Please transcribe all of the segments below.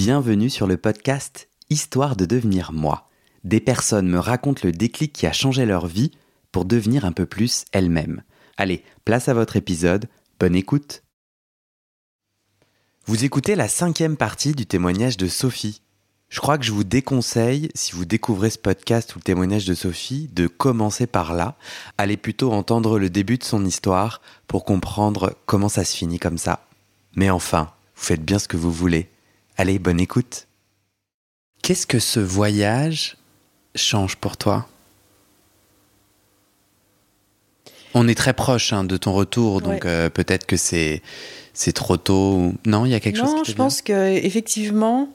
Bienvenue sur le podcast Histoire de devenir moi. Des personnes me racontent le déclic qui a changé leur vie pour devenir un peu plus elles-mêmes. Allez, place à votre épisode, bonne écoute. Vous écoutez la cinquième partie du témoignage de Sophie. Je crois que je vous déconseille, si vous découvrez ce podcast ou le témoignage de Sophie, de commencer par là. Allez plutôt entendre le début de son histoire pour comprendre comment ça se finit comme ça. Mais enfin, vous faites bien ce que vous voulez. Allez, bonne écoute. Qu'est-ce que ce voyage change pour toi? On est très proche hein, de ton retour, donc Ouais. euh, peut-être que c'est c'est trop tôt. ou- Non, il y a quelque chose non, je pense que effectivement,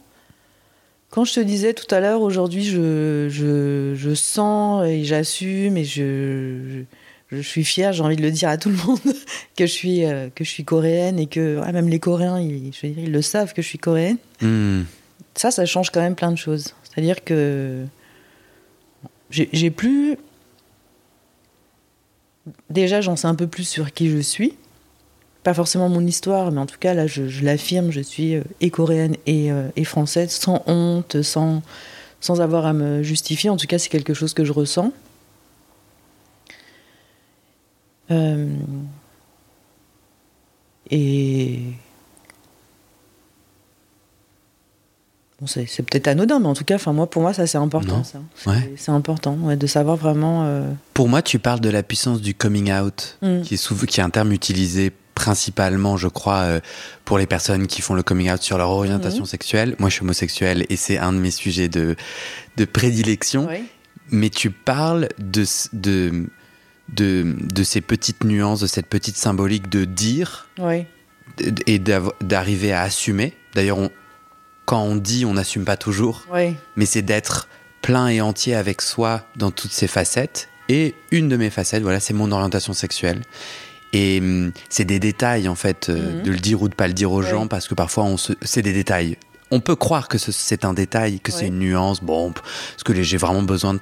quand je te disais tout à l'heure, aujourd'hui, je, je, je sens et j'assume et je, je, suis fière, j'ai envie de le dire à tout le monde, que je suis, euh, que je suis coréenne et que même les Coréens, ils, je veux dire, ils le savent que je suis coréenne. Hmm. Ça, ça change quand même plein de choses. C'est-à-dire que j'ai plus. Déjà, j'en sais un peu plus sur qui je suis. Pas forcément mon histoire, mais en tout cas, là, je, je l'affirme, je suis euh, et coréenne et, euh, et française, sans honte, sans, sans avoir à me justifier. En tout cas, c'est quelque chose que je ressens. Euh, et Bon, c'est peut-être anodin, mais en tout cas, enfin moi, pour moi, ça c'est important. Ouais. C'est- important ouais, de savoir vraiment. euh, Pour moi, tu parles de la puissance du coming out, Mm. qui, est souvent, qui est un terme utilisé principalement, je crois, euh, pour les personnes qui font le coming out sur leur orientation Mhm. sexuelle. Moi, je suis homosexuel et c'est un de mes sujets de, de prédilection. Mais tu parles de, de, de, de ces petites nuances, de cette petite symbolique de dire et d'arriver à assumer. D'ailleurs, quand on dit, on n'assume pas toujours mais c'est d'être plein et entier avec soi dans toutes ses facettes. Et une de mes facettes, voilà, c'est mon orientation sexuelle. Et hum, c'est des détails, en fait, euh, Mhm. de le dire ou de pas le dire aux gens, parce que parfois, c'est des détails. On peut croire que ce- c'est un détail, que c'est une nuance, bon, parce que les- j'ai vraiment besoin de-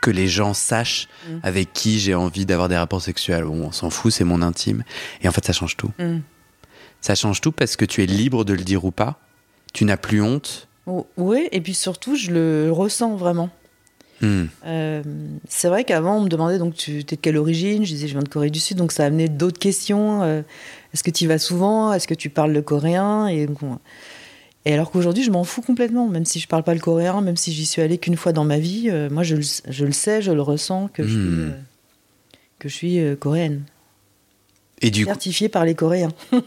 que les gens sachent Mhm. avec qui j'ai envie d'avoir des rapports sexuels. Bon, on s'en fout, c'est mon intime. Et en fait, ça change tout. Mm. Ça change tout parce que tu es libre de le dire ou pas. Tu n'as plus honte. Ouais, et puis surtout, je le ressens vraiment. Hmm. Euh, c'est vrai qu'avant, on me demandait donc tu es de quelle origine? Je disais je viens de Corée du Sud, donc ça a amené d'autres questions. euh, Est-ce que tu y vas souvent? Est-ce que tu parles le coréen? Et, donc, on- et alors qu'aujourd'hui, je m'en fous complètement, même si je parle pas le coréen, même si j'y suis allée qu'une fois dans ma vie, euh, moi je le, je le sais, je le ressens que je suis, Hmm. euh, que je suis euh, coréenne, Et du coup, certifiée par les Coréens.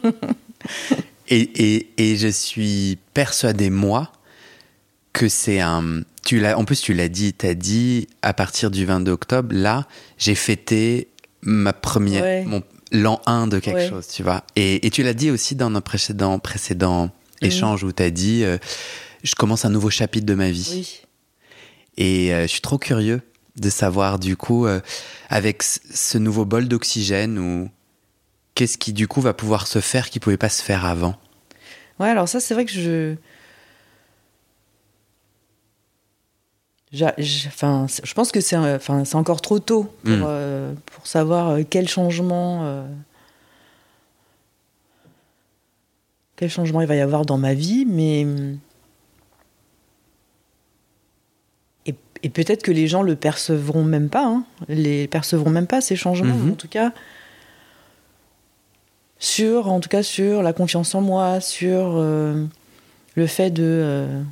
Et, et, et je suis persuadé, moi, que c'est un. Tu l'as, en plus, tu l'as dit, tu as dit, à partir du 22 octobre, là, j'ai fêté ma première. Ouais. Mon, l'an 1 de quelque Ouais. chose, tu vois. Et, et tu l'as dit aussi dans un précédent, précédent Mhm. Échange où tu as dit euh, je commence un nouveau chapitre de ma vie. Oui. Et euh, je suis trop curieux de savoir, du coup, euh, avec ce nouveau bol d'oxygène, ou qu'est-ce qui, du coup, va pouvoir se faire qui pouvait pas se faire avant? Ouais, alors ça, c'est vrai que je. Enfin, je pense que c'est enfin, encore trop tôt pour, Mm. pour savoir quel changement, euh, quel changement il va y avoir dans ma vie, mais et, et peut-être que les gens le percevront même pas, hein, les percevront même pas ces changements. Mhm. En tout cas, sur, en tout cas, sur la confiance en moi, sur euh, le fait de euh,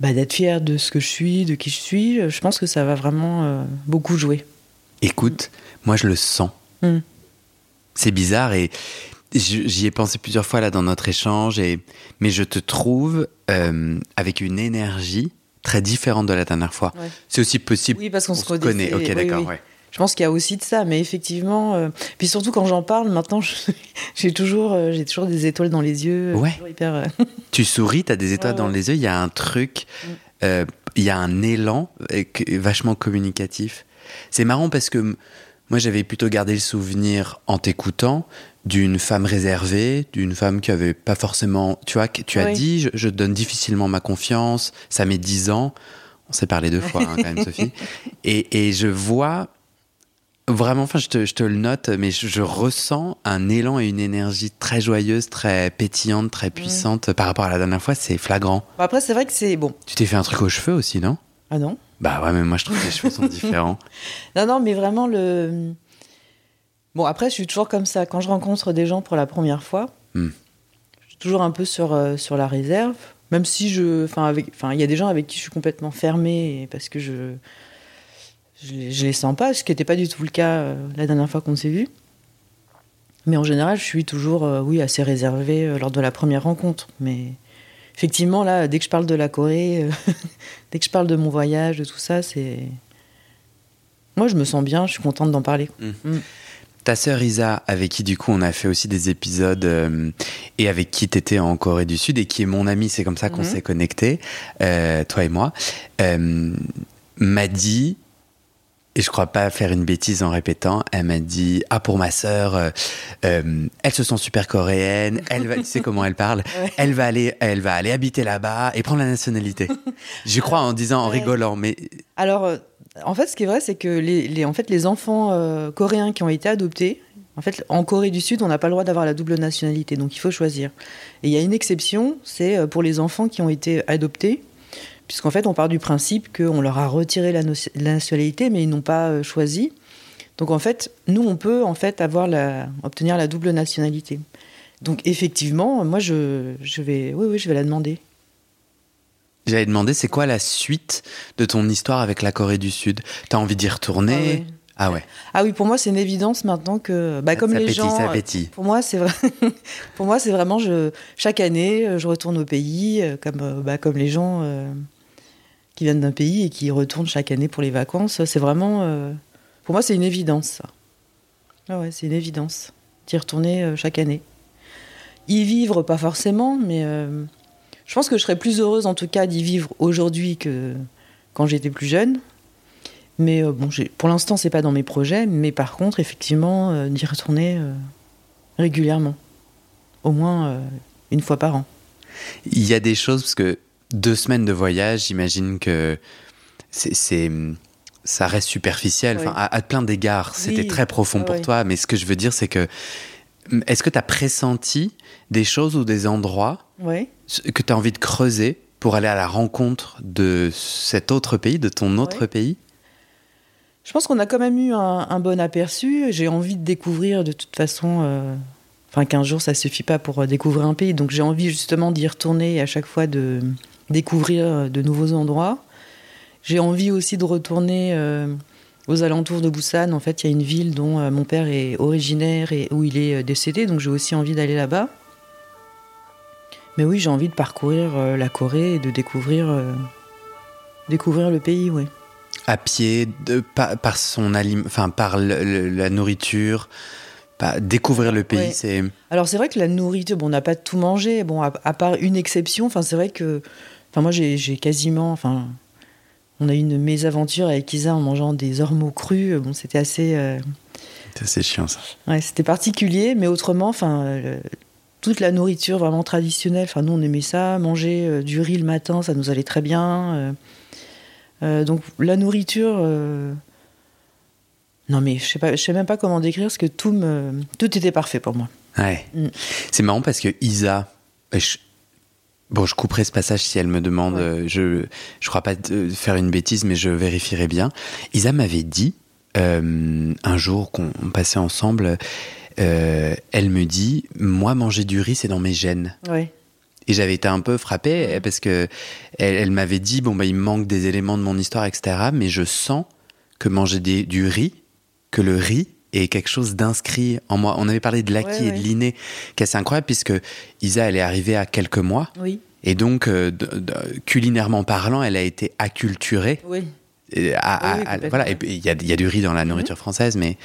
bah, d'être fier de ce que je suis, de qui je suis. Je pense que ça va vraiment euh, beaucoup jouer. Écoute, moi je le sens. Mm. C'est bizarre et j'y ai pensé plusieurs fois là dans notre échange, et, mais je te trouve euh, avec une énergie très différente de la dernière fois. Ouais. C'est aussi possible. Oui, parce qu'on on se se connaît. redéfait, Ok, oui, d'accord. oui. ouais. Je pense qu'il y a aussi de ça, mais effectivement, euh, puis surtout quand j'en parle, maintenant, j'ai toujours, euh, j'ai toujours des étoiles dans les yeux. Ouais. hyper, Tu souris, tu as des étoiles dans les yeux, il y a un truc, Mm. il y a un élan vachement communicatif. C'est marrant parce que moi j'avais plutôt gardé le souvenir en t'écoutant d'une femme réservée, d'une femme qui avait pas forcément, tu vois, tu as Oui. dit, je, je donne difficilement ma confiance, ça met dix ans, on s'est parlé deux fois hein, quand même Sophie, et, et je vois Vraiment, enfin, je te, je te le note, mais je, je ressens un élan et une énergie très joyeuse, très pétillante, très puissante par rapport à la dernière fois. C'est flagrant. Bon, après, c'est vrai que c'est bon. Tu t'es fait un truc aux cheveux aussi, non? Ah non Bah ouais, mais moi je trouve que les cheveux sont différents. Non, non, mais vraiment le. Bon, après, je suis toujours comme ça. Quand je rencontre des gens pour la première fois, Hmm. je suis toujours un peu sur, euh, sur la réserve. Même si je. Enfin, avec... enfin, il y a des gens avec qui je suis complètement fermée parce que je. Je les, je les sens pas, ce qui n'était pas du tout le cas euh, la dernière fois qu'on s'est vu. Mais en général, je suis toujours, euh, oui, assez réservée lors de la première rencontre. Mais effectivement, là, dès que je parle de la Corée, dès que je parle de mon voyage, de tout ça, c'est. Moi, je me sens bien, je suis contente d'en parler. Ta sœur Isa, avec qui du coup on a fait aussi des épisodes euh, et avec qui t'étais en Corée du Sud et qui est mon amie, c'est comme ça qu'on Mhm. s'est connectés, euh, toi et moi, euh, m'a dit, et je crois pas faire une bêtise en répétant, elle m'a dit ah pour ma sœur, euh, euh, elle se sent super coréenne, elle va, tu sais comment elle parle, Ouais. elle va aller, elle va aller habiter là-bas et prendre la nationalité. Je crois en disant, en Ouais. rigolant, mais Alors, euh, en fait, ce qui est vrai, c'est que les, les- en fait, les enfants euh, coréens qui ont été adoptés, en fait, en Corée du Sud, on n'a pas le droit d'avoir la double nationalité, donc il faut choisir. Et il y a une exception, c'est pour les enfants qui ont été adoptés, puisqu'en fait, on part du principe qu'on leur a retiré la, no- la nationalité, mais ils n'ont pas euh, choisi. Donc, en fait, nous, on peut en fait avoir la, obtenir la double nationalité. Donc, effectivement, moi, je, je vais, oui, oui, je vais la demander. J'allais demander, c'est quoi la suite de ton histoire avec la Corée du Sud? T'as envie d'y retourner? Ah ouais. Ah ouais. Ah oui, pour moi, c'est une évidence maintenant que, bah, comme ça les pétille, gens, ça pétille. Pour moi, c'est vrai. pour moi, c'est vraiment je chaque année, euh, je retourne au pays euh, comme euh, bah, comme les gens euh, qui viennent d'un pays et qui retournent chaque année pour les vacances. C'est vraiment euh, pour moi, c'est une évidence. Ça. Ah ouais, c'est une évidence d'y retourner euh, chaque année. Y vivre, pas forcément, mais euh, je pense que je serais plus heureuse en tout cas d'y vivre aujourd'hui que quand j'étais plus jeune. Mais bon, pour l'instant, c'est pas dans mes projets. Mais par contre, effectivement, d'y retourner régulièrement, au moins une fois par an. Il y a des choses, parce que deux semaines de voyage, j'imagine que c'est, ça reste superficiel. Oui. Enfin, à, à plein d'égards, c'était très profond pour toi. Mais ce que je veux dire, c'est que est-ce que tu as pressenti des choses ou des endroits que tu as envie de creuser pour aller à la rencontre de cet autre pays, de ton autre pays? Je pense qu'on a quand même eu un, un bon aperçu. J'ai envie de découvrir de toute façon. euh, Enfin, 15 jours, ça suffit pas pour euh, découvrir un pays. Donc j'ai envie justement d'y retourner et à chaque fois de découvrir euh, de nouveaux endroits. J'ai envie aussi de retourner euh, aux alentours de Busan. En fait, il y a une ville dont euh, mon père est originaire et où il est euh, décédé. Donc j'ai aussi envie d'aller là-bas. Mais oui, j'ai envie de parcourir la Corée et de découvrir, découvrir le pays, oui. à pied, de, par, par son alim- enfin par le- le- la nourriture, découvrir le pays, Ouais. c'est Alors c'est vrai que la nourriture, bon, on n'a pas tout mangé, bon, à, à part une exception, enfin c'est vrai que, enfin moi j'ai quasiment, enfin, on a eu une mésaventure avec Isa en mangeant des ormeaux crus, bon c'était assez, euh, c'est assez chiant ça. ouais, c'était particulier, mais autrement, enfin, euh, toute la nourriture vraiment traditionnelle, enfin nous on aimait ça, manger euh, du riz le matin, ça nous allait très bien, euh, euh, donc la nourriture. euh, non mais je sais pas, je sais même pas comment décrire parce que tout me, tout était parfait pour moi. Ouais. Mm. C'est marrant parce que Isa, euh, je- bon, je couperai ce passage si elle me demande. Ouais. euh, Je, je crois pas de faire une bêtise, mais je vérifierai bien. Isa m'avait dit euh, un jour qu'on passait ensemble. euh, elle me dit, moi manger du riz c'est dans mes gènes. Ouais. Et j'avais été un peu frappé parce que elle, elle m'avait dit bon bah il me manque des éléments de mon histoire etc. Mais je sens que manger des- du riz, que le riz est quelque chose d'inscrit en moi. On avait parlé de l'acquis Ouais, et de ouais. l'inné, qui est assez incroyable puisque Isa elle est arrivée à quelques mois Oui. et donc euh, de- de- culinairement parlant elle a été acculturée. Oui. Et à- à- Oui, oui, à- complètement. voilà et il y a, il y a du riz dans la nourriture française mais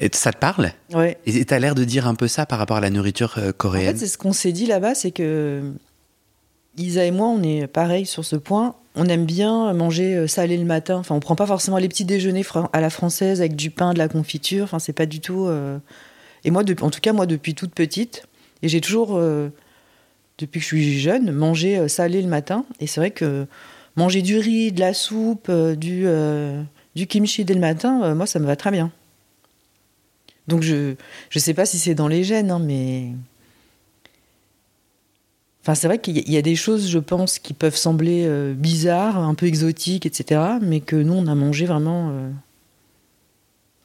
et ça te parle? Ouais. Et t'as l'air de dire un peu ça par rapport à la nourriture euh, En coréenne? fait, c'est ce qu'on s'est dit là-bas, c'est que Isa et moi, on est pareil sur ce point. On aime bien manger euh, salé le matin. Enfin, on prend pas forcément les petits déjeuners à la française avec du pain, de la confiture. Enfin, c'est pas du tout. euh, Et moi, en tout cas, moi, depuis toute petite, et j'ai toujours, euh, depuis que je suis jeune, mangé salé le matin. Et c'est vrai que manger du riz, de la soupe, du, kimchi dès le matin, moi, ça me va très bien. Donc je je sais pas si c'est dans les gènes, hein, mais enfin c'est vrai qu'il y, a des choses, je pense, qui peuvent sembler euh, bizarres, un peu exotiques, etc. Mais que nous on a mangé vraiment euh,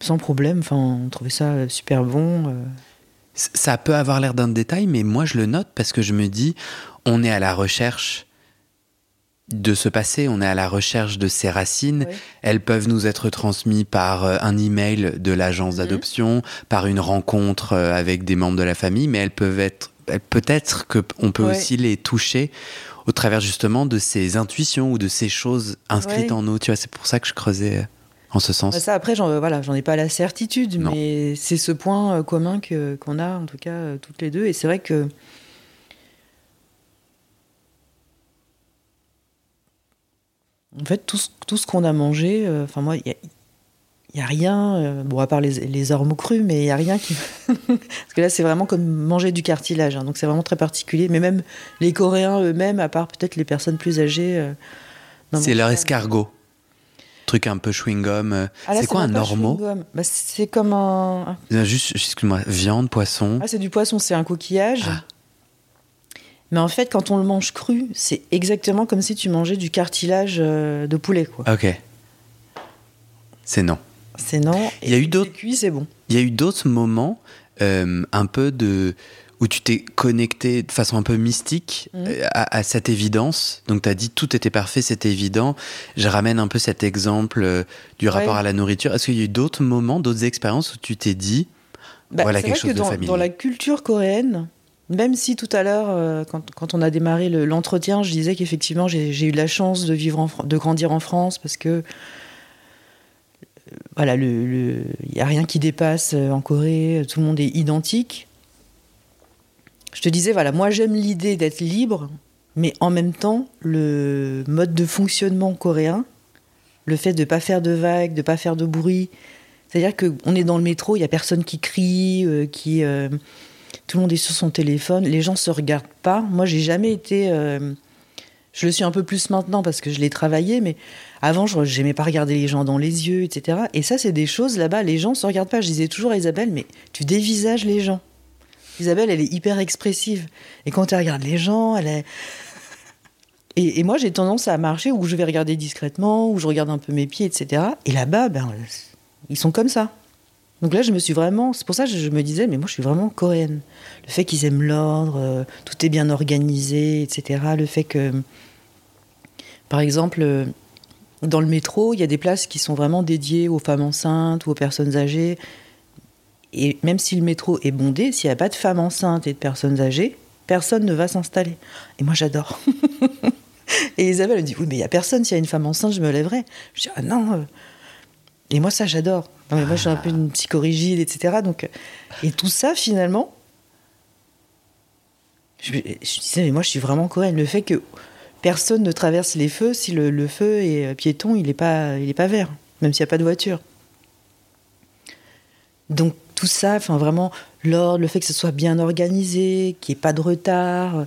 sans problème. Enfin, on trouvait ça super bon. Euh. Ça peut avoir l'air d'un détail, mais moi je le note parce que je me dis, on est à la recherche de ce passé, on est à la recherche de ces racines. Elles peuvent nous être transmises par euh, un email de l'agence mhm. d'adoption, par une rencontre euh, avec des membres de la famille, mais elles peuvent être, peut-être qu'on peut aussi les toucher au travers justement de ces intuitions ou de ces choses inscrites en nous. Tu vois, c'est pour ça que je creusais euh, en ce sens. Bah, ça, après, j'en voilà, j'en ai pas la certitude, mais c'est ce point commun que qu'on a en tout cas toutes les deux. Et c'est vrai que En fait, tout ce, tout ce qu'on a mangé, euh, enfin moi, il n'y a, a, rien, euh, bon à part les, les ormeaux crus, mais il n'y a rien qui... Parce que là, c'est vraiment comme manger du cartilage, hein, donc c'est vraiment très particulier. Mais même les Coréens eux-mêmes, à part peut-être les personnes plus âgées... Euh, c'est leur escargot. Truc un peu chewing-gum. Ah, c'est quoi un ormeau bah, C'est comme un... Juste, excuse-moi, viande, poisson. Ah, c'est du poisson, c'est un coquillage. Ah. Mais en fait, quand on le mange cru, c'est exactement comme si tu mangeais du cartilage euh, de poulet. Quoi. Ok. C'est non. C'est non. Il y a eu d'autres. Cuit, c'est bon. Il y a eu d'autres moments, euh, un peu de où tu t'es connecté de façon un peu mystique mmh. euh, à, cette évidence. Donc tu as dit tout était parfait, c'était évident. Je ramène un peu cet exemple du rapport à la nourriture. Est-ce qu'il y a eu d'autres moments, d'autres expériences où tu t'es dit bah, voilà quelque chose que dans, Dans la culture coréenne, même si tout à l'heure, euh, quand, on a démarré l'entretien, je disais qu'effectivement j'ai eu la chance de vivre, de grandir en France parce que euh, voilà, il n'y a rien qui dépasse euh, en Corée, tout le monde est identique. Je te disais, voilà, moi j'aime l'idée d'être libre, mais en même temps, le mode de fonctionnement coréen, le fait de ne pas faire de vagues, de ne pas faire de bruit, c'est-à-dire qu'on est dans le métro, il n'y a personne qui crie, qui tout le monde est sur son téléphone, les gens se regardent pas. Moi, j'ai jamais été. Euh, je le suis un peu plus maintenant parce que je l'ai travaillé, mais avant, je n'aimais pas regarder les gens dans les yeux, etc. Et ça, c'est des choses là-bas, les gens se regardent pas. Je disais toujours à Isabelle, mais tu dévisages les gens. Isabelle, elle est hyper expressive. Et quand elle regarde les gens, elle est. Et, moi, j'ai tendance à marcher où je vais regarder discrètement, où je regarde un peu mes pieds, etc. Et là-bas, ben, ils sont comme ça. Donc là, je me suis vraiment. C'est pour ça que je me disais, mais moi, je suis vraiment coréenne. Le fait qu'ils aiment l'ordre, euh, tout est bien organisé, etc. Le fait que, par exemple, euh, dans le métro, il y a des places qui sont vraiment dédiées aux femmes enceintes ou aux personnes âgées. Et même si le métro est bondé, s'il n'y a pas de femmes enceintes et de personnes âgées, personne ne va s'installer. Et moi, j'adore. et Isabelle me dit, oui, mais il n'y a personne. S'il y a une femme enceinte, je me lèverai. Je dis, ah non. Euh. Et moi, ça, j'adore moi, je suis un peu une psychorigide, etc. Donc, et tout ça, finalement, je, me disais, mais moi, je suis vraiment coréenne. Le fait que personne ne traverse les feux si le, feu est piéton, il n'est pas, pas vert, même s'il n'y a pas de voiture. Donc, tout ça, enfin, vraiment, l'ordre, le fait que ce soit bien organisé, qu'il n'y ait pas de retard.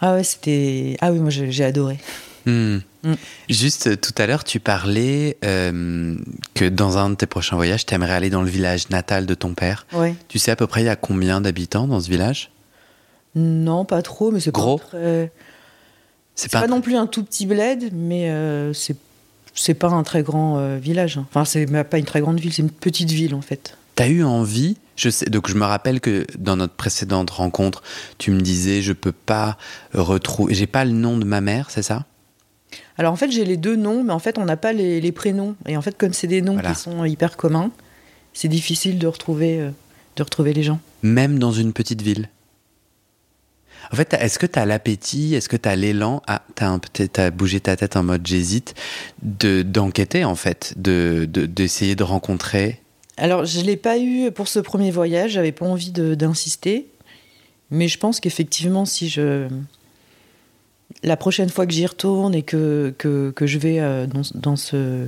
Ah ouais, c'était. Ah oui, moi, j'ai adoré. Hmm. Mm. Juste euh, tout à l'heure, tu parlais euh, que dans un de tes prochains voyages, tu aimerais aller dans le village natal de ton père. Tu sais à peu près il y a combien d'habitants dans ce village? Non, pas trop, mais c'est gros. Pas C'est pas... non plus un tout petit bled, mais euh, c'est c'est pas un très grand village. Hein. Enfin, c'est pas une très grande ville, c'est une petite ville en fait. T'as eu envie? Je sais, donc je me rappelle que dans notre précédente rencontre, tu me disais je peux pas retrouver, j'ai pas le nom de ma mère, c'est ça? Alors en fait, j'ai les deux noms, mais en fait, on n'a pas les, prénoms. Et en fait, comme c'est des noms qui sont hyper communs, c'est difficile de retrouver, euh, de retrouver les gens. Même dans une petite ville. En fait, est-ce que tu as l'appétit, est-ce que tu as l'élan, ah, tu as, as, bougé ta tête en mode j'hésite, d'enquêter en fait, d'essayer de, d'essayer de, rencontrer? Alors, je ne l'ai pas eu pour ce premier voyage, j'avais pas envie d'insister, mais je pense qu'effectivement, si je, la prochaine fois que j'y retourne et que, que, je vais euh, dans, ce,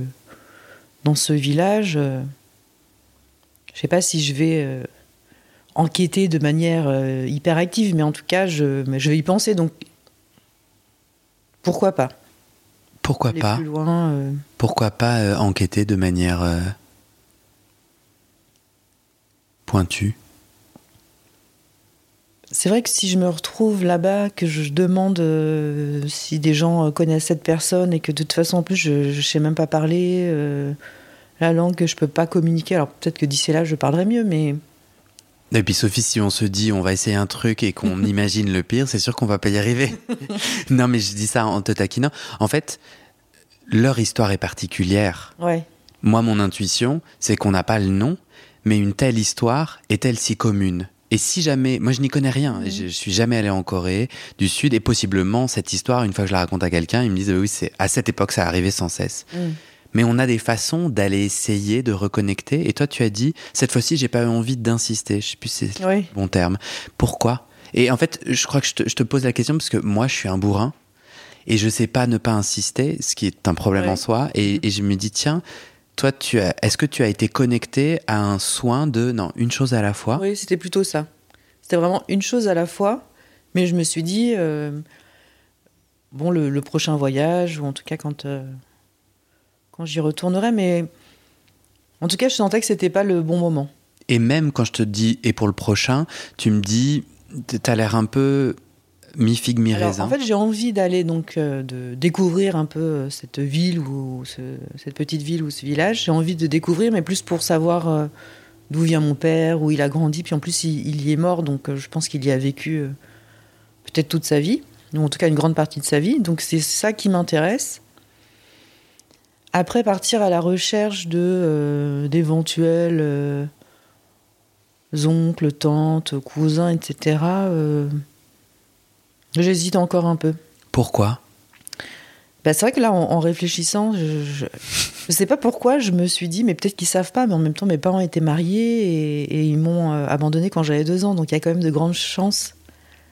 dans ce village, euh, je ne sais pas si je vais euh, enquêter de manière hyper active, mais en tout cas, je, je vais y penser. Donc, pourquoi pas? Pourquoi pas? loin, Pourquoi pas enquêter de manière pointu c'est vrai que si je me retrouve là-bas, que je demande euh, si des gens connaissent cette personne et que de toute façon, en plus, je ne sais même pas parler euh, la langue, que je peux pas communiquer, alors peut-être que d'ici là, je parlerai mieux, mais. Et puis Sophie, si on se dit on va essayer un truc et qu'on imagine le pire, c'est sûr qu'on va pas y arriver. non, mais je dis ça en te taquinant. En fait, leur histoire est particulière. Ouais. Moi, mon intuition, c'est qu'on n'a pas le nom, mais une telle histoire est-elle si commune? Et si jamais, moi je n'y connais rien, je, je suis jamais allé en Corée du Sud et possiblement cette histoire, une fois que je la raconte à quelqu'un, ils me disent oui, c'est à cette époque ça arrivait sans cesse. Mm. Mais on a des façons d'aller essayer de reconnecter. Et toi, tu as dit cette fois-ci, j'ai pas eu envie d'insister. Je sais plus si c'est Oui. le bon terme. Pourquoi? Et en fait, je crois que je te, je te pose la question parce que moi, je suis un bourrin et je sais pas ne pas insister, ce qui est un problème Ouais. en soi. Et, et je me dis tiens. Toi, tu as, est-ce que tu as été connecté à un soin de non une chose à la fois? Oui, c'était plutôt ça. C'était vraiment une chose à la fois, mais je me suis dit, euh, bon, le, le prochain voyage, ou en tout cas quand, euh, quand j'y retournerai, mais en tout cas, je sentais que c'était pas le bon moment. Et même quand je te dis et pour le prochain, tu me dis t'as l'air un peu mi figue mi raisin. en fait, j'ai envie d'aller donc euh, de découvrir un peu euh, cette ville ou ce- cette petite ville ou ce village. J'ai envie de découvrir, mais plus pour savoir euh, d'où vient mon père, où il a grandi. Puis en plus, il, y est mort, donc je pense qu'il y a vécu peut-être toute sa vie, ou en tout cas une grande partie de sa vie. Donc c'est ça qui m'intéresse. Après, partir à la recherche de d'éventuels oncles, tantes, cousins, etc. J'hésite encore un peu. Pourquoi? Bah, c'est vrai que là, en, en réfléchissant, je, je sais pas pourquoi, je me suis dit, mais peut-être qu'ils savent pas, mais en même temps, mes parents étaient mariés et, et ils m'ont euh, abandonné quand j'avais deux ans, donc il y a quand même de grandes chances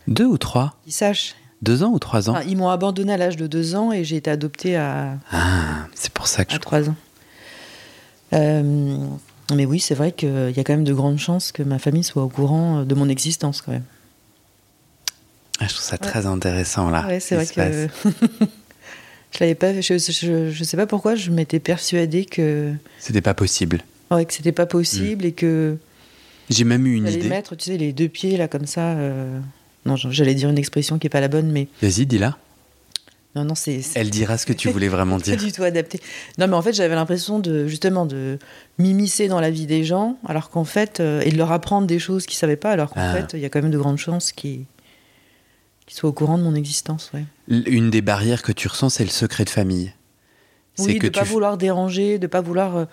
Deux ou trois? qu'ils sachent. Deux ans ou trois ans? Enfin, ils m'ont abandonné à l'âge de deux ans et j'ai été adoptée à, Ah, c'est pour ça que à je trois ans. Euh, mais oui, c'est vrai qu'il y a quand même de grandes chances que ma famille soit au courant de mon existence quand même. Ah, je trouve ça très intéressant là. Ouais, c'est ce vrai que je l'avais pas. Je, je, je sais pas pourquoi, je m'étais persuadée que C'était pas possible. ouais, que c'était pas possible et que J'ai même eu une idée. mettre, tu sais, les deux pieds là comme ça. euh, Non, j'allais dire une expression qui est pas la bonne, mais Vas-y, dis-la. non, non, c'est Elle dira ce que tu voulais vraiment pas dire. du tout adapté. Non, mais en fait, j'avais l'impression de justement de m'immiscer dans la vie des gens, alors qu'en fait, euh, et de leur apprendre des choses qu'ils savaient pas, alors qu'en Ah. fait, il y a quand même de grandes chances qu'ils qu'ils soient au courant de mon existence. Ouais. Une des barrières que tu ressens, c'est le secret de famille. C'est Oui, que de pas tu f- vouloir déranger, de pas vouloir euh,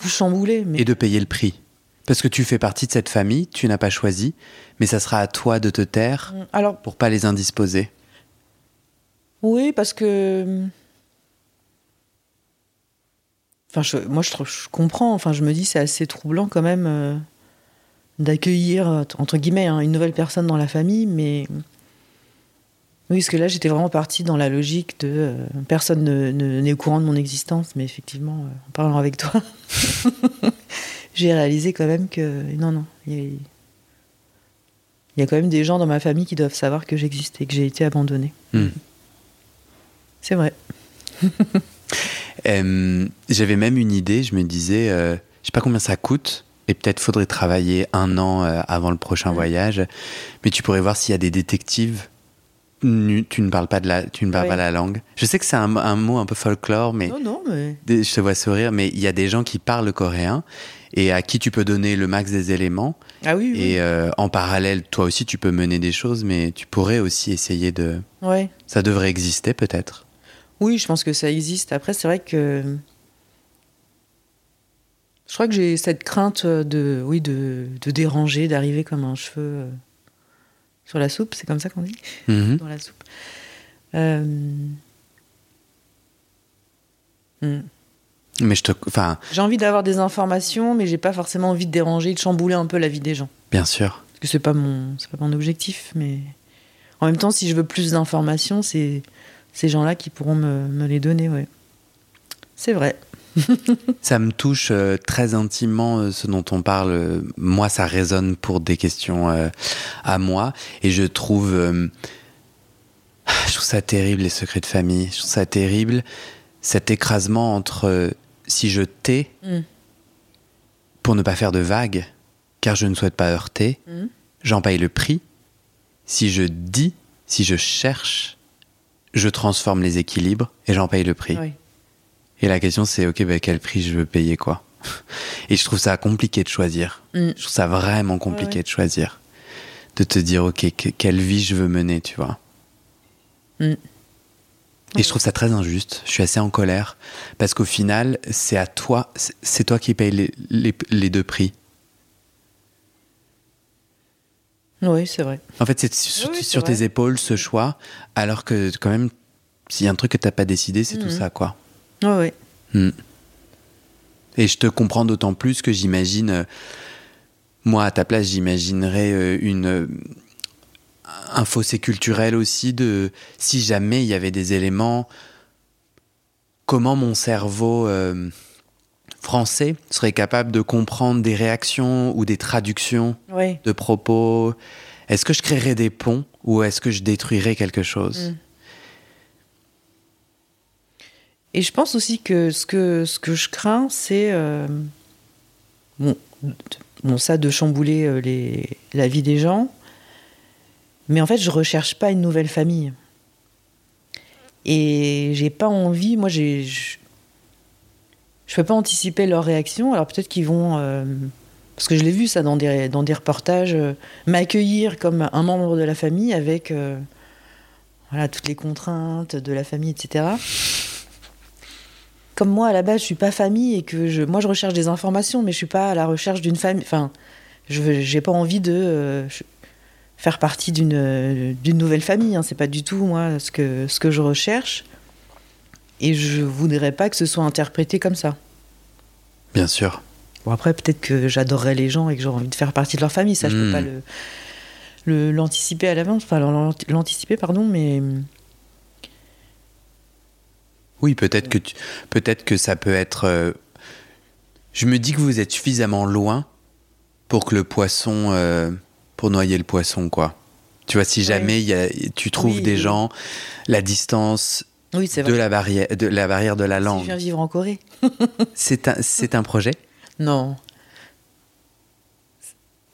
tout chambouler. Mais... et de payer le prix. Parce que tu fais partie de cette famille, tu n'as pas choisi, mais ça sera à toi de te taire Alors, pour pas les indisposer. oui, parce que. Enfin, je- moi, je, comprends. Enfin, je me dis, c'est assez troublant quand même euh, d'accueillir, entre guillemets, hein, une nouvelle personne dans la famille, mais. Oui, parce que là, j'étais vraiment partie dans la logique de euh, personne ne- ne- n'est au courant de mon existence, mais effectivement, euh, en parlant avec toi, j'ai réalisé quand même que non, non, il y, a, il y a quand même des gens dans ma famille qui doivent savoir que j'existe et que j'ai été abandonnée. Hmm. C'est vrai. Euh, J'avais même une idée, je me disais, euh, je sais pas combien ça coûte, et peut-être faudrait travailler un an avant le prochain voyage, mais tu pourrais voir s'il y a des détectives. Tu ne parles pas de la, tu ne parles pas la langue. Je sais que c'est un, un mot un peu folklore, mais Non, non, mais. des- je te vois sourire, mais il y a des gens qui parlent coréen et à qui tu peux donner le max des éléments. Ah oui, oui. Et euh, en parallèle, toi aussi, tu peux mener des choses, mais tu pourrais aussi essayer de. Ouais. Ça devrait exister peut-être. Oui, je pense que ça existe. Après, c'est vrai que. Je crois que j'ai cette crainte de, oui, de, de déranger, d'arriver comme un cheveu euh, sur la soupe, c'est comme ça qu'on dit Mhm. Dans la soupe. Euh, hmm. Mais je te. Enfin, J'ai envie d'avoir des informations, mais j'ai pas forcément envie de déranger, de chambouler un peu la vie des gens. bien sûr. Parce que c'est pas mon, c'est pas mon objectif, mais en même temps, si je veux plus d'informations, c'est ces gens-là qui pourront me, me les donner, ouais. C'est vrai. Ça me touche euh, très intimement euh, ce dont on parle. Moi, ça résonne pour des questions euh, à moi. Et je trouve. je trouve ça terrible, les secrets de famille. Je trouve ça terrible, cet écrasement entre si je tais Mm. pour ne pas faire de vagues, car je ne souhaite pas heurter, Mhm. j'en paye le prix. Si je dis, si je cherche, je transforme les équilibres et j'en paye le prix. Oui. Et la question c'est ok, bah, quel prix je veux payer quoi Et je trouve ça compliqué de choisir. Mm. Je trouve ça vraiment compliqué Ouais, de choisir. De te dire ok, que- quelle vie je veux mener, tu vois. Mm. Et je trouve ça très injuste. Je suis assez en colère parce qu'au final, c'est à toi, c'est- toi qui payes les, les- les deux prix. Oui, c'est vrai. En fait, c'est sur, Oui, tes épaules ce choix, alors que quand même, s'il y a un truc que t'as pas décidé, c'est tout Mhm. ça, quoi. Oui, oui. Mm. Et je te comprends d'autant plus que j'imagine, euh, moi à ta place, j'imaginerais euh, une euh, un fossé culturel aussi de si jamais il y avait des éléments, comment mon cerveau français serait capable de comprendre des réactions ou des traductions Oui. de propos? Est-ce que je créerais des ponts ou est-ce que je détruirais quelque chose? Mm. Et je pense aussi que ce que, ce que je crains, c'est. euh, bon, bon, ça, de chambouler euh, la vie des gens. Mais en fait, je recherche pas une nouvelle famille. Et j'ai pas envie. Moi, j'ai. Je, je peux pas anticiper leurs réactions. Alors peut-être qu'ils vont. euh, parce que je l'ai vu ça dans des, dans des reportages, euh, m'accueillir comme un membre de la famille avec euh, voilà, toutes les contraintes de la famille, etc. Comme moi, à la base, je suis pas famille et que je, moi, je recherche des informations, mais je suis pas à la recherche d'une famille. Enfin, je j'ai pas envie de euh, faire partie d'une euh, d'une nouvelle famille. Hein. C'est pas du tout moi ce que ce que je recherche. Et je voudrais pas que ce soit interprété comme ça. Bien sûr. Bon, après, peut-être que j'adorerais les gens et que j'aurais envie de faire partie de leur famille. Ça, je peux Mm. pas le l'anticiper à l'avance. Enfin, l'ant- l'anticiper, pardon, mais. Oui, peut-être que tu, que ça peut être. euh, Je me dis que vous êtes suffisamment loin pour que le poisson, euh, pour noyer le poisson, quoi. Tu vois, si jamais y a- tu trouves Oui, des oui. gens, la distance Oui, de vrai. la barrière, de la barrière de la Si je langue, viens vivre en Corée. c'est un, c'est un projet? Non.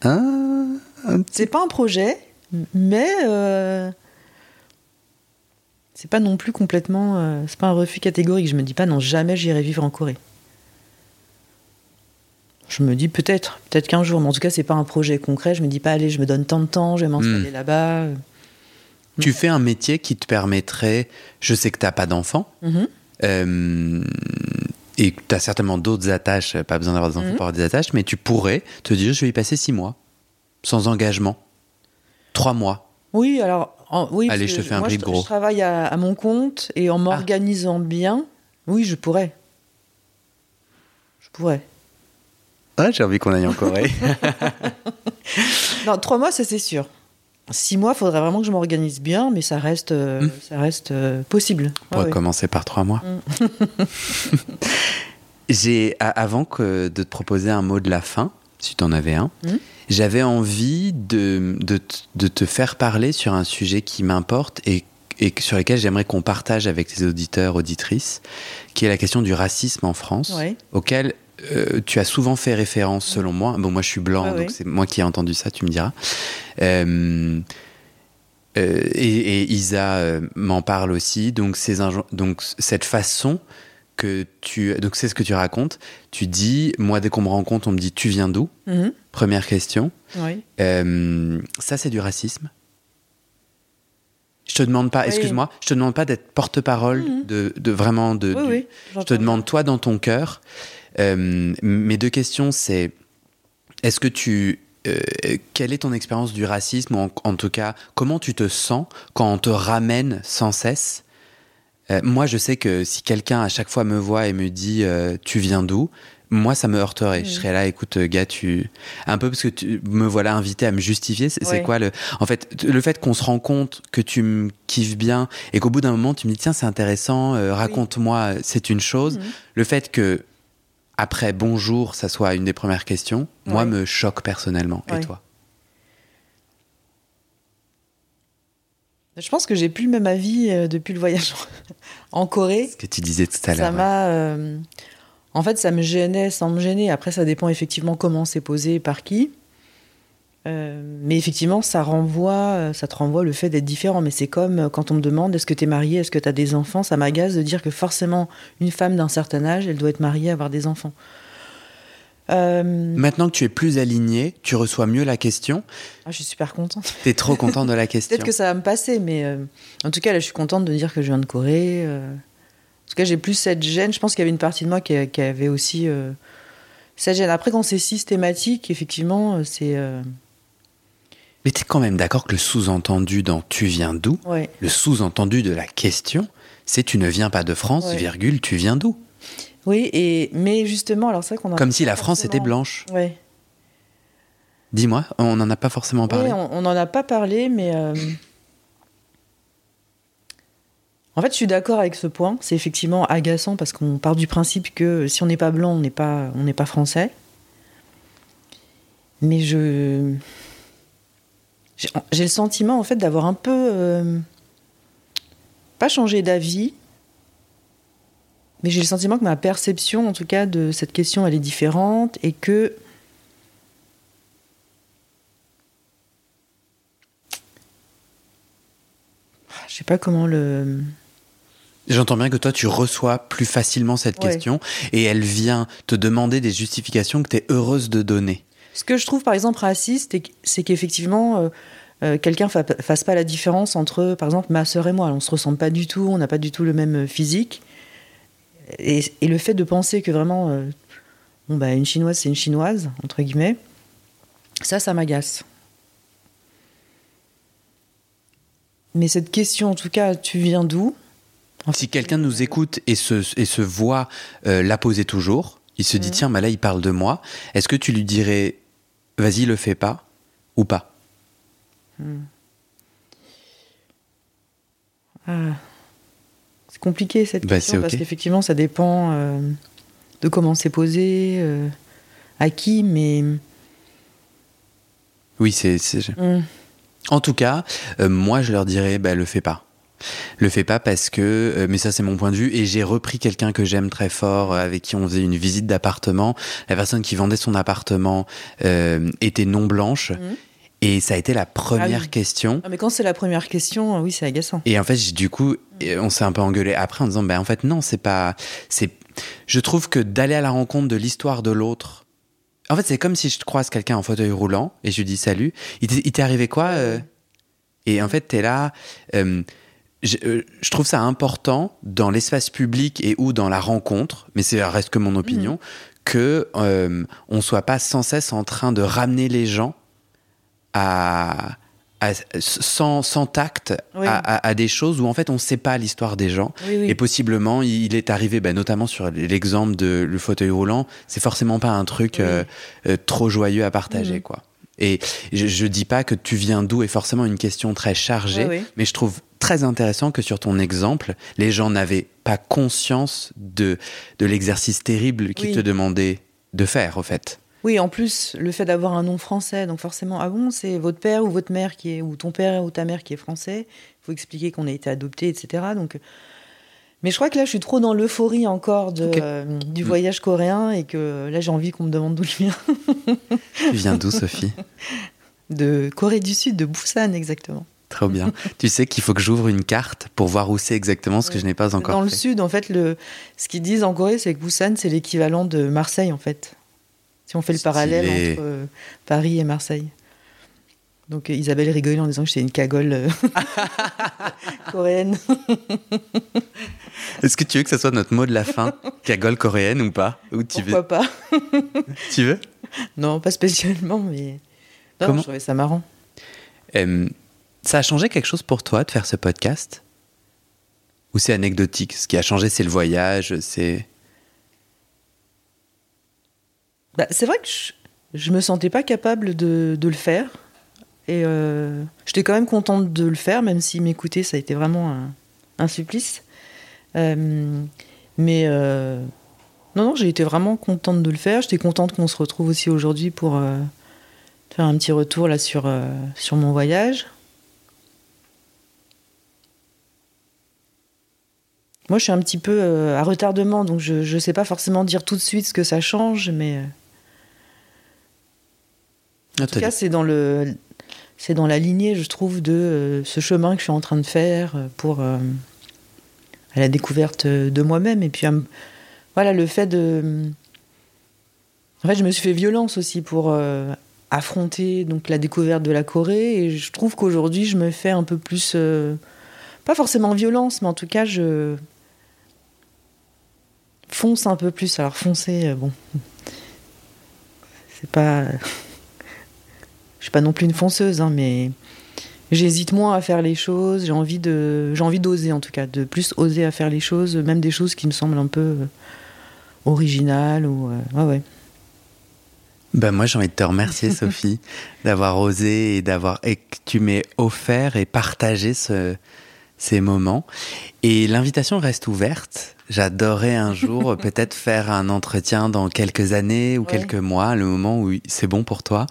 Un petit- C'est pas un projet, mais euh, c'est pas non plus complètement. euh, c'est pas un refus catégorique. Je me dis pas non, jamais j'irai vivre en Corée. Je me dis peut-être, peut-être qu'un jour, mais en tout cas, c'est pas un projet concret. Je me dis pas, allez, je me donne tant de temps, je vais m'installer là-bas. Tu fais un métier qui te permettrait. Je sais que t'as pas d'enfant. Mhm. Euh, et tu as certainement d'autres attaches, pas besoin d'avoir des enfants Mhm. pour avoir des attaches, mais tu pourrais te dire je vais y passer six mois, sans engagement. Trois mois. Oui, alors. En- oui, Allez, je te fais un moi, je, gros. je travaille à, à mon compte et en m'organisant bien, oui, je pourrais. Je pourrais. Ah, j'ai envie qu'on aille en Corée. Non, trois mois, ça c'est sûr. Six mois, il faudrait vraiment que je m'organise bien, mais ça reste, euh, Mm. ça reste euh, possible. On pourrait commencer par trois mois. j'ai, a- avant que de te proposer un mot de la fin, si tu en avais un, Mm. j'avais envie de, de, de te faire parler sur un sujet qui m'importe et, et sur lequel j'aimerais qu'on partage avec tes auditeurs, auditrices, qui est la question du racisme en France, Ouais. auquel euh, tu as souvent fait référence selon moi. Bon, moi je suis blanc, donc c'est moi qui ai entendu ça, tu me diras. Euh, euh, et, et Isa m'en parle aussi. Donc, ces donc cette façon que tu, donc c'est ce que tu racontes. Tu dis, moi dès qu'on me rencontre, on me dit, tu viens d'où? Mhm. Première question. Oui. Euh, ça, c'est du racisme. Je te demande pas, Oui. excuse-moi, je te demande pas d'être porte-parole Mhm. de, de vraiment de. Oui, du- oui. je te demande toi dans ton cœur. Euh, mes deux questions, c'est est-ce que tu euh, quelle est ton expérience du racisme ou en, en tout cas comment tu te sens quand on te ramène sans cesse Euh, Moi, je sais que si quelqu'un à chaque fois me voit et me dit euh, tu viens d'où, moi ça me heurterait. Je Mhm. serais là, écoute, euh, gars, tu un peu parce que tu me voilà invité à me justifier. C'est Ouais. quoi le En fait, le fait qu'on se rend compte que tu me kiffes bien et qu'au bout d'un moment tu me dis tiens c'est intéressant, euh, raconte-moi, c'est une chose. Mhm. Le fait que après bonjour, ça soit une des premières questions, moi me choque personnellement. Et toi? Je pense que j'ai plus le même avis euh, depuis le voyage en Corée. Ce que tu disais tout à Ça l'heure. ouais. m'a. euh, En fait, ça me gênait sans me gêner. Après, ça dépend effectivement comment c'est posé, par qui. Euh, mais effectivement, ça renvoie, ça te renvoie le fait d'être différent. Mais c'est comme quand on me demande est-ce que tu es marié, est-ce que tu as des enfants, ça m'agace de dire que forcément, une femme d'un certain âge, elle doit être mariée, avoir des enfants. Euh, Maintenant que tu es plus alignée, tu reçois mieux la question. Ah, je suis super contente. Tu es trop contente de la question. Peut-être que ça va me passer, mais euh, en tout cas, là, je suis contente de dire que je viens de Corée. En tout cas, j'ai plus cette gêne. Je pense qu'il y avait une partie de moi qui, avait aussi cette gêne. Après, quand c'est systématique, effectivement, c'est. Mais tu es quand même d'accord que le sous-entendu dans Tu viens d'où Le sous-entendu de la question, c'est Tu ne viens pas de France, virgule, tu viens d'où Oui, et, mais justement, alors c'est qu'on Comme si la France était blanche. Oui. Dis-moi, on n'en a pas forcément parlé. on n'en a pas parlé, mais. Euh, en fait, je suis d'accord avec ce point. C'est effectivement agaçant parce qu'on part du principe que si on n'est pas blanc, on n'est pas, on pas français. Mais je, j'ai le sentiment en fait d'avoir un peu euh, pas changé d'avis, mais j'ai le sentiment que ma perception en tout cas de cette question elle est différente et que je sais pas comment le J'entends bien que toi, tu reçois plus facilement cette question et elle vient te demander des justifications que tu es heureuse de donner. Ce que je trouve par exemple raciste, c'est qu'effectivement, euh, euh, quelqu'un ne fasse pas la différence entre, par exemple, ma sœur et moi. On ne se ressemble pas du tout, on n'a pas du tout le même euh, physique. Et, le fait de penser que vraiment, bon, bah, une chinoise, c'est une chinoise, entre guillemets, ça, ça m'agace. Mais cette question, en tout cas, tu viens d'où? Si quelqu'un nous écoute et se, et se voit la poser toujours, il se dit, mmh. tiens, bah là, il parle de moi, est-ce que tu lui dirais vas-y, le fais pas ou pas? Hmm. ah. C'est compliqué cette bah, question parce qu'effectivement, ça dépend euh, de comment c'est posé, euh, à qui, mais. Oui, c'est. Hmm. En tout cas, euh, moi, je leur dirais, bah, le fais pas. Le fais pas parce que, mais ça c'est mon point de vue, et j'ai repris quelqu'un que j'aime très fort, avec qui on faisait une visite d'appartement. La personne qui vendait son appartement était non blanche. Mhm. Et ça a été la première ah question. Ah, mais quand c'est la première question, oui, c'est agaçant. Et en fait, du coup, on s'est un peu engueulé après en disant, ben en fait, non, c'est pas. c'est Je trouve que d'aller à la rencontre de l'histoire de l'autre. En fait, c'est comme si je croise quelqu'un en fauteuil roulant et je lui dis salut. Il t'est arrivé quoi Et en fait, t'es là. Euh, je, trouve ça important dans l'espace public et ou dans la rencontre, mais c'est reste que mon opinion, mmh. que euh, on soit pas sans cesse en train de ramener les gens à, sans, sans, tact à, des choses où en fait on ne sait pas l'histoire des gens. Et possiblement il est arrivé bah, notamment sur l'exemple de le fauteuil roulant c'est forcément pas un truc euh, euh, trop joyeux à partager mmh. quoi. Et je, ne dis pas que tu viens d'où est forcément une question très chargée, mais je trouve très intéressant que sur ton exemple, les gens n'avaient pas conscience de, de l'exercice terrible qu'ils te demandaient de faire, au fait. Oui, en plus, le fait d'avoir un nom français, donc forcément, ah bon, c'est votre père ou votre mère qui est, ou ton père ou ta mère qui est français. Il faut expliquer qu'on a été adopté, etc. Donc, mais je crois que là, je suis trop dans l'euphorie encore de, euh, du mm. voyage coréen et que là, j'ai envie qu'on me demande d'où je viens. tu viens d'où, Sophie? De Corée du Sud, de Busan, exactement. Trop bien. tu sais qu'il faut que j'ouvre une carte pour voir où c'est exactement ce que je n'ai pas encore Dans le sud, en fait, le... ce qu'ils disent en Corée, c'est que Busan, c'est l'équivalent de Marseille, en fait. Si on fait le parallèle entre euh, Paris et Marseille. Donc Isabelle rigole en disant que j'étais une cagole euh, coréenne. Est-ce que tu veux que ce soit notre mot de la fin Cagole coréenne ou pas ou tu Pourquoi pas Tu veux Non, pas spécialement, mais non, je trouvais ça marrant. ça a changé quelque chose pour toi de faire ce podcast? Ou c'est anecdotique? Ce qui a changé, c'est le voyage, c'est... Bah, c'est vrai que je, ne me sentais pas capable de, de le faire. Et euh, j'étais quand même contente de le faire, même si m'écouter, ça a été vraiment un, supplice. Euh, mais euh, non, non, j'ai été vraiment contente de le faire. J'étais contente qu'on se retrouve aussi aujourd'hui pour faire un petit retour là sur, sur mon voyage. Moi, je suis un petit peu à retardement, donc je ne sais pas forcément dire tout de suite ce que ça change, mais En tout cas, c'est dans le, c'est dans la lignée, je trouve, de ce chemin que je suis en train de faire pour à la découverte de moi-même. Et puis voilà le fait de en fait, je me suis fait violence aussi pour euh, affronter donc la découverte de la Corée. Et je trouve qu'aujourd'hui, je me fais un peu plus euh, pas forcément violence, mais en tout cas, je fonce un peu plus. Alors foncer, euh, bon, c'est pas, je suis pas non plus une fonceuse, hein, mais j'hésite moins à faire les choses. J'ai envie de, j'ai envie d'oser en tout cas, de plus oser à faire les choses, même des choses qui me semblent un peu originales ou ouais ouais. Ben moi, j'ai envie de te remercier, Sophie, d'avoir osé et d'avoir et que tu m'aies offert et partagé ce, ces moments. Et l'invitation reste ouverte. J'adorerais un jour peut-être faire un entretien dans quelques années ou quelques mois, le moment où c'est bon pour toi,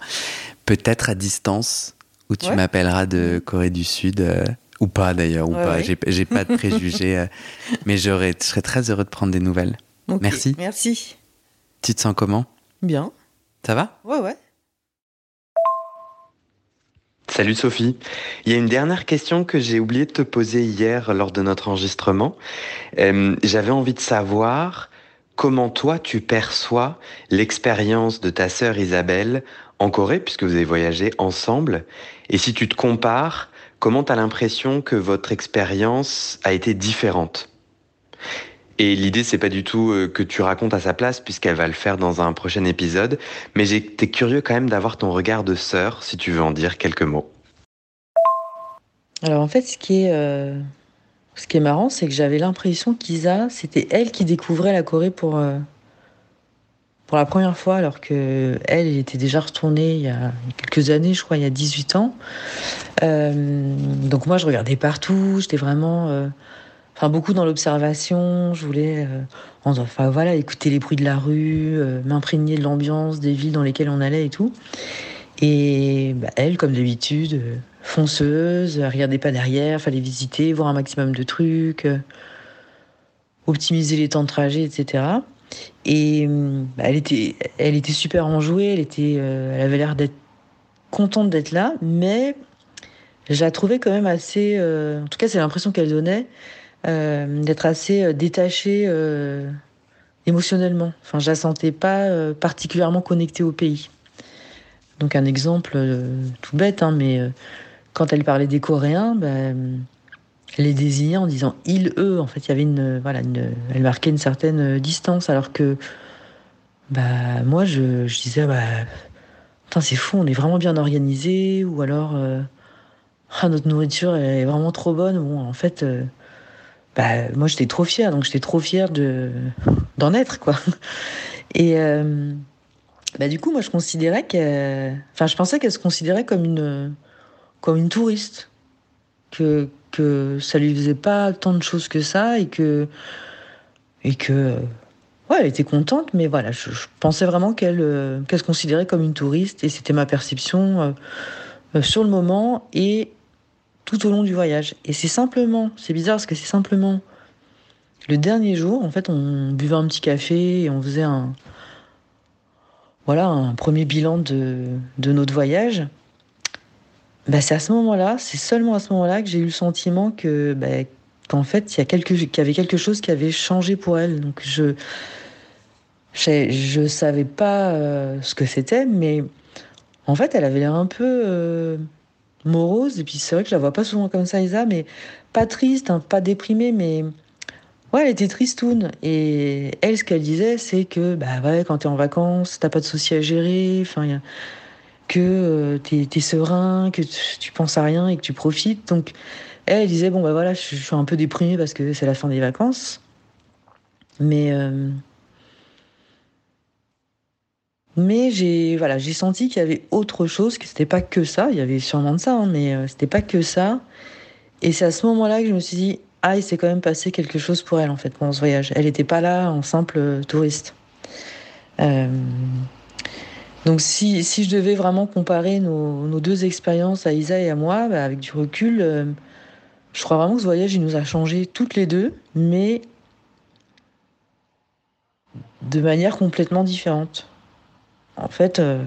peut-être à distance, où tu m'appelleras de Corée du Sud. Euh, ou pas d'ailleurs, ou pas. J'ai pas de préjugés, euh, mais je serais très heureux de prendre des nouvelles. Merci. Merci. Tu te sens comment? Bien. Ça va? Ouais, ouais. Salut Sophie. Il y a une dernière question que j'ai oublié de te poser hier lors de notre enregistrement. Euh, j'avais envie de savoir comment toi tu perçois l'expérience de ta sœur Isabelle en Corée, puisque vous avez voyagé ensemble, et si tu te compares, comment tu as l'impression que votre expérience a été différente? Et l'idée, c'est pas du tout euh, que tu racontes à sa place, puisqu'elle va le faire dans un prochain épisode. Mais j'étais curieux quand même d'avoir ton regard de sœur, si tu veux en dire quelques mots. Alors en fait, ce qui est, euh, marrant, c'est que j'avais l'impression qu'Isa, c'était elle qui découvrait la Corée pour, euh, la première fois, alors que elle, elle était déjà retournée il y a quelques années, je crois, il y a 18 ans. donc moi, je regardais partout, j'étais vraiment enfin beaucoup dans l'observation. Je voulais, euh, enfin voilà, écouter les bruits de la rue, euh, m'imprégner de l'ambiance des villes dans lesquelles on allait et tout. Et bah, elle, comme d'habitude, euh, fonceuse, regardait pas derrière, fallait visiter, voir un maximum de trucs, optimiser les temps de trajet, etc. Et bah, elle était, elle était super enjouée, elle était, elle avait l'air d'être contente d'être là, mais je la trouvais quand même assez, en tout cas c'est l'impression qu'elle donnait, d'être assez euh, détachée euh, émotionnellement. Enfin, je la sentais pas particulièrement connectée au pays. Donc un exemple tout bête, hein, mais quand elle parlait des Coréens, ben, elle les désignait en disant il, eux. En fait, il y avait une, voilà, elle marquait une certaine distance, alors que bah, moi, je, je disais, bah, c'est fou, on est vraiment bien organisé, ou alors, ah, notre nourriture est vraiment trop bonne. Bon, en fait, bah, moi j'étais trop fière, donc j'étais trop fière de d'en être quoi. Et euh, bah, du coup, moi je considérais que, enfin, je pensais qu'elle se considérait comme une comme une touriste, que que ça lui faisait pas tant de choses que ça et que et que ouais, elle était contente, mais voilà, je, pensais vraiment qu'elle qu'elle se considérait comme une touriste et c'était ma perception euh, sur le moment et tout au long du voyage. Et c'est simplement, c'est bizarre parce que c'est simplement le dernier jour, en fait, on buvait un petit café et on faisait un, voilà, un premier bilan de, de notre voyage. Bah, c'est à ce moment-là, c'est seulement à ce moment-là que j'ai eu le sentiment que, bah, qu'en fait, il y, avait quelque chose qui avait changé pour elle. Donc, je, je, savais pas euh, ce que c'était, mais en fait, elle avait l'air un peu, euh, morose. Et puis c'est vrai que je la vois pas souvent comme ça, Isa, mais pas triste, hein, pas déprimée, mais ouais, elle était tristoune. Et elle, ce qu'elle disait, c'est que bah ouais, quand t'es en vacances, t'as pas de soucis à gérer, enfin, que euh, t'es es serein, que tu, penses à rien et que tu profites. Donc elle, disait bon bah voilà, je, suis un peu déprimée parce que c'est la fin des vacances, mais euh, mais j'ai voilà, j'ai senti qu'il y avait autre chose, que c'était pas que ça. Il y avait sûrement de ça, hein, mais euh, c'était pas que ça. Et c'est à ce moment-là que je me suis dit, ah, il s'est quand même passé quelque chose pour elle en fait pendant ce voyage. Elle n'était pas là en simple euh, touriste. Euh, donc si, si, je devais vraiment comparer nos, nos, deux expériences à Isa et à moi, bah, avec du recul, je crois vraiment que ce voyage il nous a changé toutes les deux, mais de manière complètement différente. En fait, euh,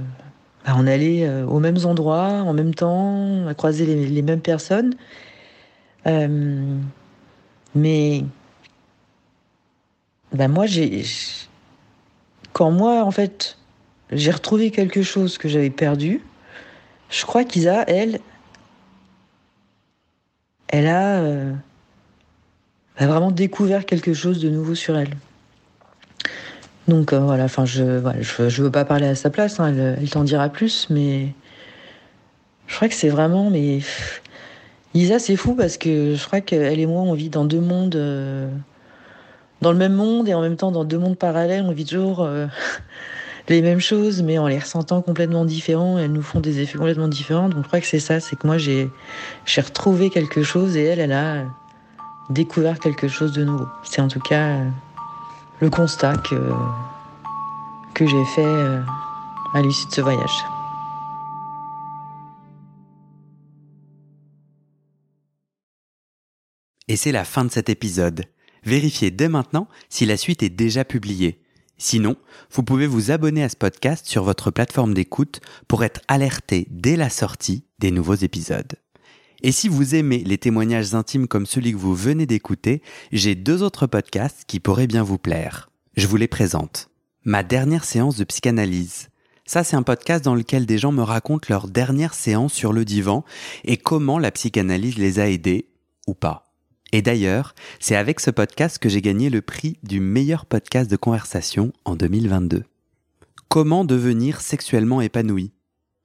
bah, on allait euh, aux mêmes endroits, en même temps, a croisé les, mêmes personnes. Euh, mais bah, moi, j'ai. Quand moi, en fait, j'ai retrouvé quelque chose que j'avais perdu, je crois qu'Isa, elle, elle a, a, vraiment découvert quelque chose de nouveau sur elle. Donc euh, voilà, enfin je, voilà, je, veux pas parler à sa place, hein, elle, t'en dira plus, mais je crois que c'est vraiment, mais Isa c'est fou parce que je crois qu'elle et moi on vit dans deux mondes, euh, dans le même monde et en même temps dans deux mondes parallèles, on vit toujours les mêmes choses, mais en les ressentant complètement différents. Elles nous font des effets complètement différents. Donc je crois que c'est ça, c'est que moi j'ai j'ai retrouvé quelque chose et elle, elle a découvert quelque chose de nouveau. C'est en tout cas le constat que j'ai fait euh, à l'issue de ce voyage. Et c'est la fin de cet épisode. Vérifiez dès maintenant si la suite est déjà publiée. Sinon, vous pouvez vous abonner à ce podcast sur votre plateforme d'écoute pour être alerté dès la sortie des nouveaux épisodes. Et si vous aimez les témoignages intimes comme celui que vous venez d'écouter, j'ai deux autres podcasts qui pourraient bien vous plaire. Je vous les présente. Ma dernière séance de psychanalyse. Ça, c'est un podcast dans lequel des gens me racontent leur dernière séance sur le divan et comment la psychanalyse les a aidés ou pas. Et d'ailleurs, c'est avec ce podcast que j'ai gagné le prix du meilleur podcast de conversation en 2022. Comment devenir sexuellement épanoui?